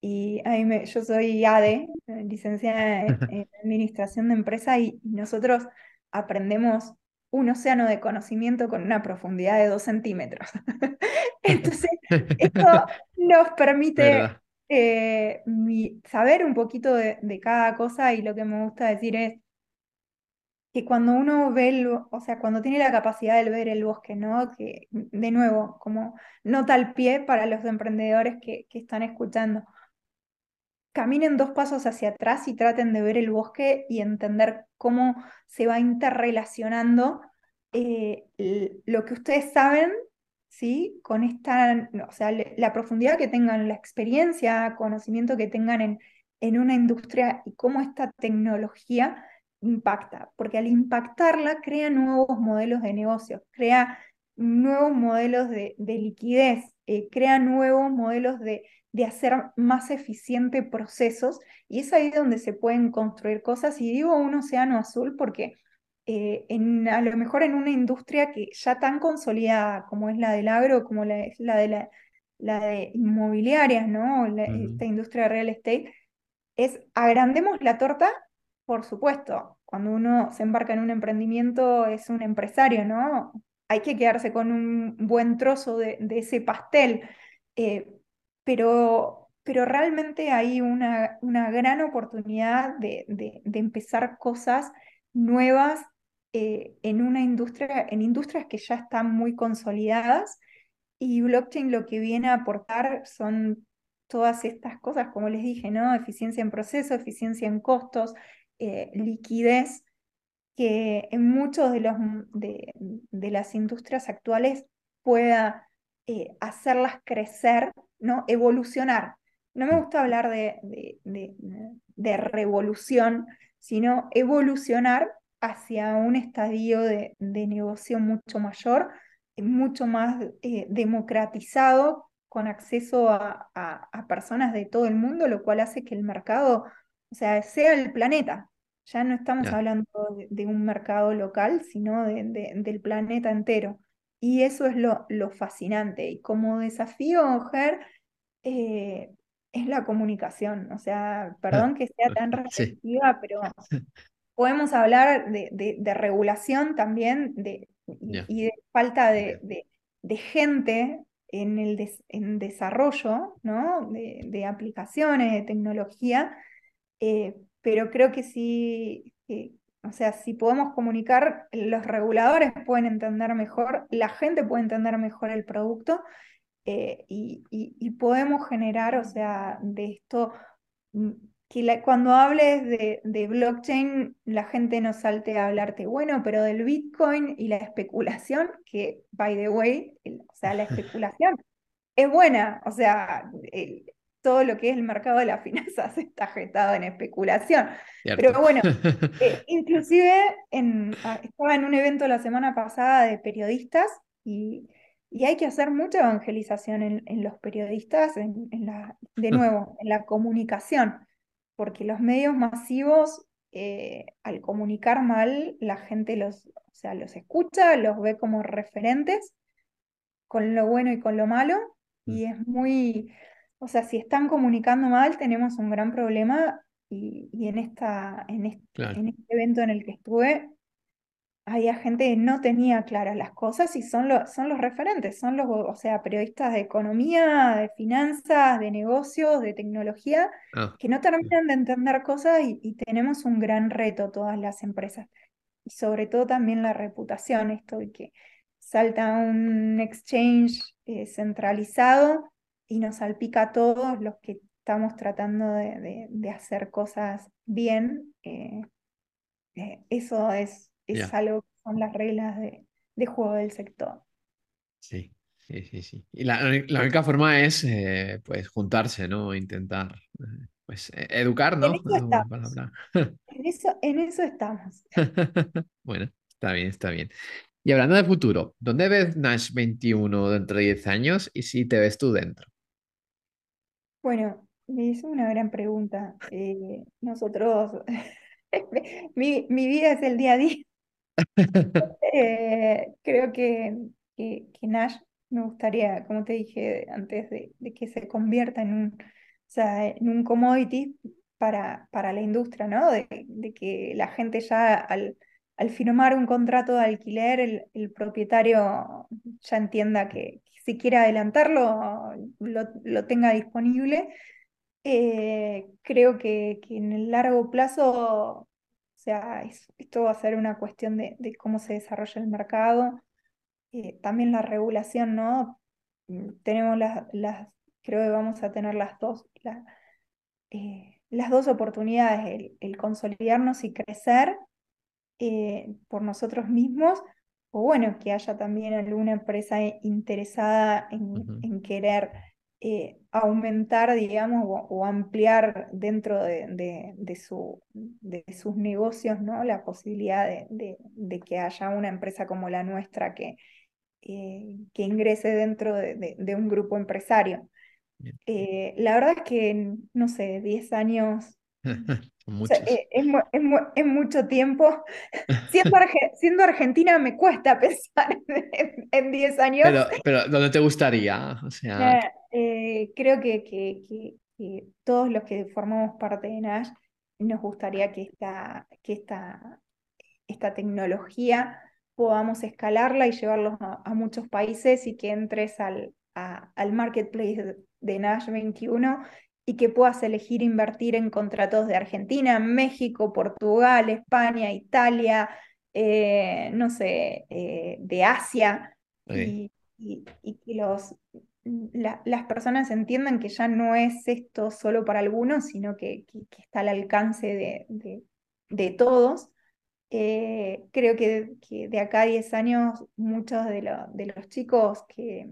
Y a mí me- yo soy ADE, licenciada en, en Administración de Empresa, y nosotros aprendemos un océano de conocimiento con una profundidad de dos centímetros. Entonces, esto nos permite eh, saber un poquito de, de cada cosa y lo que me gusta decir es que cuando uno ve, el, o sea, cuando tiene la capacidad de ver el bosque, ¿no? Que, de nuevo, como nota al pie para los emprendedores que, que están escuchando caminen dos pasos hacia atrás y traten de ver el bosque y entender cómo se va interrelacionando eh, lo que ustedes saben, ¿sí? Con esta, o sea, la profundidad que tengan, la experiencia, conocimiento que tengan en, en una industria y cómo esta tecnología impacta, porque al impactarla crea nuevos modelos de negocio, crea nuevos modelos de, de liquidez, eh, crea nuevos modelos de de hacer más eficiente procesos y es ahí donde se pueden construir cosas. Y digo un océano azul porque eh, en, a lo mejor en una industria que ya tan consolidada como es la del agro, como la, es la de la, la de inmobiliarias, ¿no? La- esta industria de real estate, es agrandemos la torta, por supuesto. Cuando uno se embarca en un emprendimiento es un empresario, ¿no? Hay que quedarse con un buen trozo de, de ese pastel. Eh, pero, pero realmente hay una, una gran oportunidad de, de- empezar cosas nuevas eh, en una industria, en industrias que ya están muy consolidadas y blockchain lo que viene a aportar son todas estas cosas, como les dije, ¿no? Eficiencia en proceso, eficiencia en costos, eh, liquidez, que en muchos de, los, de, de las industrias actuales pueda eh, hacerlas crecer, ¿no? Evolucionar. No me gusta hablar de, de, de, de revolución, sino evolucionar hacia un estadio de, de negocio mucho mayor, mucho más eh, democratizado, con acceso a, a, a personas de todo el mundo, lo cual hace que el mercado, o sea, sea el planeta. Ya no estamos hablando de, de un mercado local, sino de, de- del planeta entero. Y eso es lo, lo fascinante. Y como desafío, Ger, eh, es la comunicación. O sea, perdón que sea tan repetitiva, pero podemos hablar de, regulación también de, y, de falta de, gente en el en desarrollo ¿no? de, aplicaciones, de tecnología, eh, pero creo que sí, o sea, si podemos comunicar, los reguladores pueden entender mejor, la gente puede entender mejor el producto eh, y, podemos generar, o sea, de esto, mm, que cuando hables de, de, blockchain, la gente no salte a hablarte, bueno, pero del Bitcoin y la especulación, que, by the way, o sea, la especulación es buena, o sea, todo lo que es el mercado de las finanzas está gestado en especulación. Pero bueno, eh, inclusive en, ah, estaba en un evento la semana pasada de periodistas y, hay que hacer mucha evangelización en, los periodistas, en, la, de nuevo, en la comunicación, porque los medios masivos, eh, al comunicar mal, la gente los, o sea, los escucha, los ve como referentes, con lo bueno y con lo malo, y mm. es muy o sea, si están comunicando mal, tenemos un gran problema y, en, esta, en, este, en este evento en el que estuve, había gente que no tenía claras las cosas y son, son los referentes, son los, o sea, periodistas de economía, de finanzas, de negocios, de tecnología, ah, que no terminan de entender cosas y, tenemos un gran reto todas las empresas. Y sobre todo también la reputación, esto de que salta un exchange eh, centralizado y nos salpica a todos los que estamos tratando de, hacer cosas bien. Eh, eh, eso es, es algo que son las reglas de, juego del sector. Sí, sí, sí, sí. Y la, única forma es eh, pues juntarse, ¿no? Intentar pues educar, ¿no? En eso, en eso estamos. bueno, está bien, está bien. Y hablando de futuro, ¿dónde ves Nash 21 dentro de 10 años y si te ves tú dentro? Bueno, es una gran pregunta. Eh, nosotros, mi, vida es el día a día. Eh, creo que, que, Nash me gustaría, como te dije antes, de, que se convierta en un, o sea, en un commodity para, para la industria, ¿no? De, que la gente ya al, al firmar un contrato de alquiler, el, propietario ya entienda que, si quiere adelantarlo, lo, tenga disponible. Eh, creo que, en el largo plazo, o sea, esto va a ser una cuestión de, cómo se desarrolla el mercado, eh, también la regulación, ¿no? Tenemos las, las, creo que vamos a tener las dos, eh, las dos oportunidades, el, consolidarnos y crecer por nosotros mismos, o bueno, que haya también alguna empresa interesada en, querer eh, aumentar, digamos, o, ampliar dentro de, su, de, sus negocios, ¿no? La posibilidad de, que haya una empresa como la nuestra que, eh, que ingrese dentro de, un grupo empresario. Eh, la verdad es que, no sé, 10 años Eh, es, mucho tiempo. Siendo, argentina me cuesta pensar en 10 años. Pero, ¿dónde te gustaría? O sea... Eh, creo que, que, todos los que formamos parte de Nash nos gustaría que esta, que esta, esta tecnología podamos escalarla y llevarlos a, muchos países y que entres al, al marketplace de Nash 21 y que puedas elegir invertir en contratos de Argentina, México, Portugal, España, Italia, eh, no sé, eh, de Asia, y, que los, las personas entiendan que ya no es esto solo para algunos, sino que, está al alcance de, todos. Eh, creo que, de acá a 10 años muchos de, de los chicos que,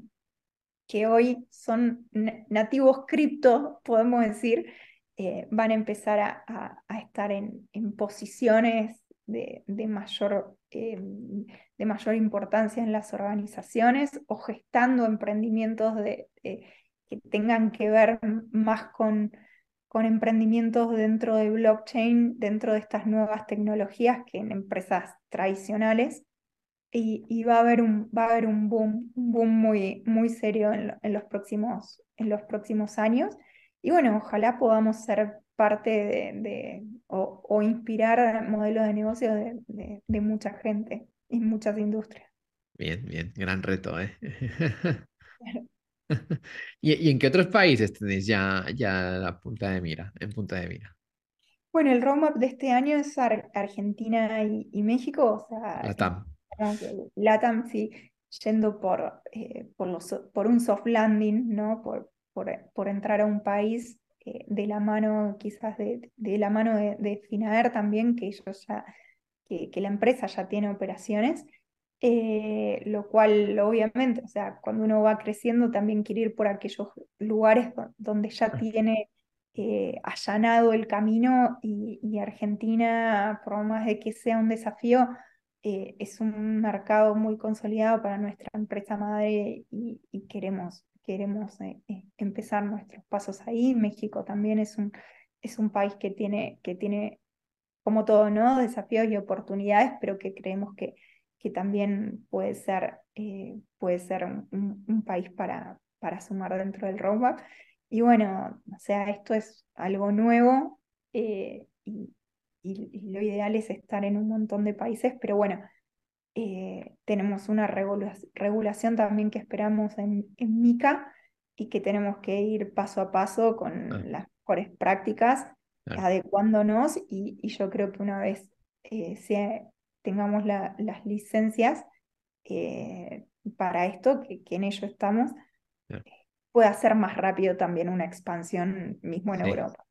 que hoy son nativos cripto, podemos decir, eh, van a empezar a, estar en, posiciones de, mayor, eh, de, mayor, importancia en las organizaciones o gestando emprendimientos de, que tengan que ver más con emprendimientos dentro de blockchain, dentro de estas nuevas tecnologías que en empresas tradicionales. Y, va a haber un, va a haber un boom, un boom muy, muy serio en, los próximos, en los próximos años. Y bueno, ojalá podamos ser parte de, o, inspirar modelos de negocio de, de, mucha gente y muchas industrias. Bien, bien, gran reto, ¿eh? ¿Y, en qué otros países tenéis ya, ya la punta de mira, en punta de mira? Bueno, el roadmap de este año es Argentina y, México, o sea, LATAM. LATAM, sí, yendo por, eh, por, los, por un soft landing, ¿no? Por, por, entrar a un país eh, de la mano, quizás de, de la mano de, de, Finaer también, que ellos ya, que, que la empresa ya tiene operaciones. Eh, lo cual obviamente, o sea, cuando uno va creciendo también quiere ir por aquellos lugares donde ya tiene eh, allanado el camino y, Argentina, por más de que sea un desafío, eh, es un mercado muy consolidado para nuestra empresa madre y, queremos, queremos empezar nuestros pasos ahí. México también es un, es un país que tiene, que tiene, como todo, ¿no? desafíos y oportunidades, pero que creemos que que también puede ser, eh, puede ser un, país para, para sumar dentro del roadmap. Y bueno, o sea, esto es algo nuevo eh, y, lo ideal es estar en un montón de países, pero bueno, eh, tenemos una regulación también que esperamos en, en, MICA y que tenemos que ir paso a paso con las mejores prácticas, adecuándonos y, y, yo creo que una vez se tengamos las licencias eh, para esto, que, en ello estamos, pueda ser más rápido también una expansión mismo en Europa.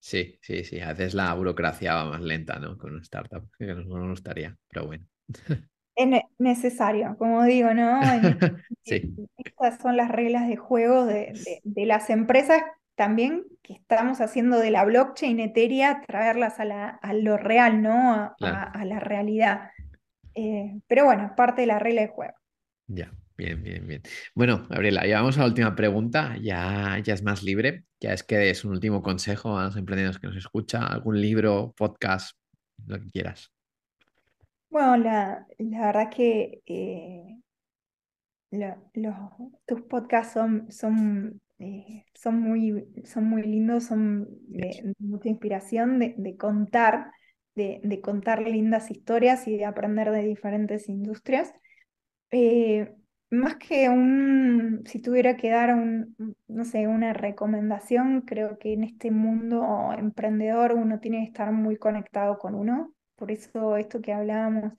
Sí, sí, sí. A veces la burocracia va más lenta, ¿no? Con una startup, que no nos gustaría, pero bueno. Es necesario, como digo, ¿no? sí. Estas son las reglas de juego de, de las empresas también que estamos haciendo de la blockchain etérea, traerlas a, la, a lo real, ¿no? A, la realidad. Eh, pero bueno, parte de la regla de juego. Ya, bien, bien, bien. Bueno, Gabriela, ya vamos a la última pregunta, ya, ya es más libre, ya es que es un último consejo a los emprendedores que nos escuchan, algún libro, podcast, lo que quieras. Bueno, la, la verdad que eh, tus podcasts son, son eh, son, muy, son muy lindos, son de, mucha inspiración de, contar, de, contar lindas historias y de aprender de diferentes industrias. Eh, más que un, si tuviera que dar un, no sé, una recomendación, creo que en este mundo emprendedor uno tiene que estar muy conectado con uno. Por eso esto que hablábamos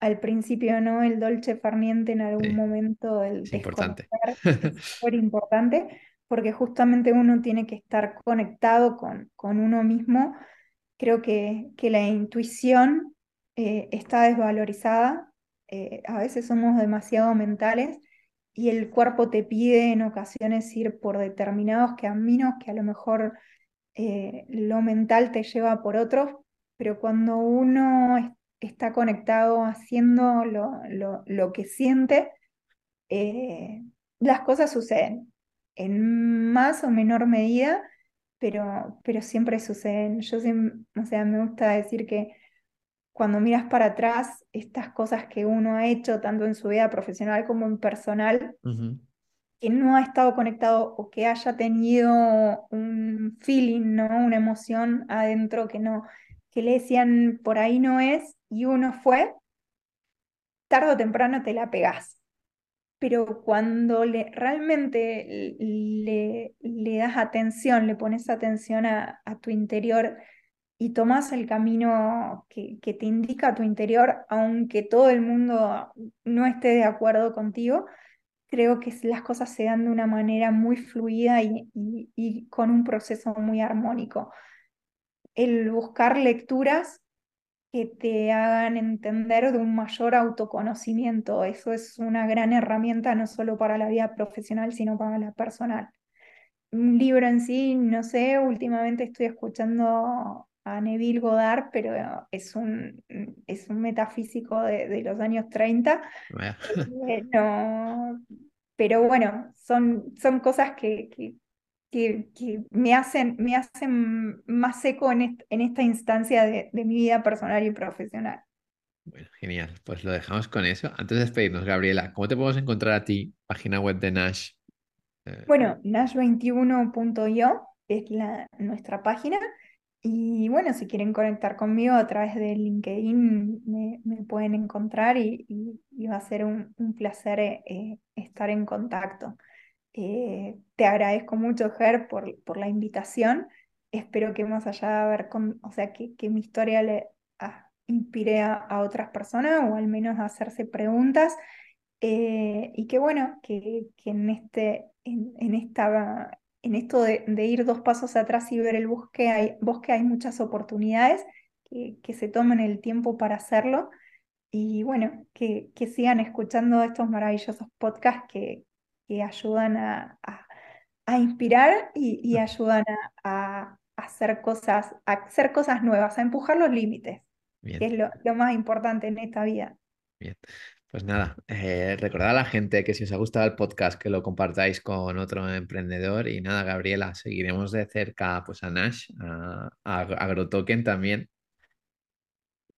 al principio, ¿no? El dolce farniente en algún momento del es importante. es súper importante, porque justamente uno tiene que estar conectado con, con uno mismo. Creo que, que la intuición eh, está desvalorizada, eh, a veces somos demasiado mentales y el cuerpo te pide en ocasiones ir por determinados caminos que a lo mejor eh, lo mental te lleva por otros, pero cuando uno está conectado haciendo lo, que siente, eh, las cosas suceden en más o menor medida, pero, pero siempre suceden. Yo me gusta decir que cuando miras para atrás, estas cosas que uno ha hecho, tanto en su vida profesional como en personal, que no ha estado conectado o que haya tenido un feeling, ¿no? Una emoción adentro que no, que le decían por ahí no es, y uno fue, tarde o temprano te la pegás. Pero cuando le, realmente le, le das atención, le pones atención a, tu interior y tomas el camino que, te indica tu interior, aunque todo el mundo no esté de acuerdo contigo, creo que las cosas se dan de una manera muy fluida y, y con un proceso muy armónico. El buscar lecturas que te hagan entender de un mayor autoconocimiento. Eso es una gran herramienta no solo para la vida profesional, sino para la personal. Un libro en sí, no sé, últimamente estoy escuchando a Neville Goddard, pero es un, es un metafísico de, los años 30. Eh, pero bueno, son, son cosas que, que, me, hacen, me hacen más seco en, esta instancia de, mi vida personal y profesional. Bueno, genial. Pues lo dejamos con eso. Antes de despedirnos, Gabriela, ¿cómo te podemos encontrar a ti, página web de Nash? Eh, Bueno, nash21.io es la, nuestra página. Y bueno, si quieren conectar conmigo a través de LinkedIn, me, me pueden encontrar y, y- va a ser un, un placer eh, eh, estar en contacto. Eh, te agradezco mucho, Ger, por, por la invitación. Espero que más allá de haber, con, o sea, que, que mi historia le ah, inspire a, a otras personas o al menos a hacerse preguntas. Y que bueno, que, que en este, en, en esta, en esto de, de ir dos pasos atrás y ver el bosque, hay, bosque hay muchas oportunidades, que, que se tomen el tiempo para hacerlo y bueno, que, que sigan escuchando estos maravillosos podcasts que, que ayudan a, a- a inspirar y, y ayudan a, a hacer cosas, a hacer cosas nuevas, a empujar los límites, que es lo, lo más importante en esta vida. bien. Pues nada, eh, recordad a la gente que si os ha gustado el podcast, que lo compartáis con otro emprendedor. Y nada, Gabriela, seguiremos de cerca pues a Nash, a, a AgroToken también.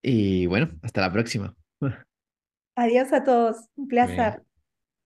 Y bueno, hasta la próxima. Adiós a todos, un placer.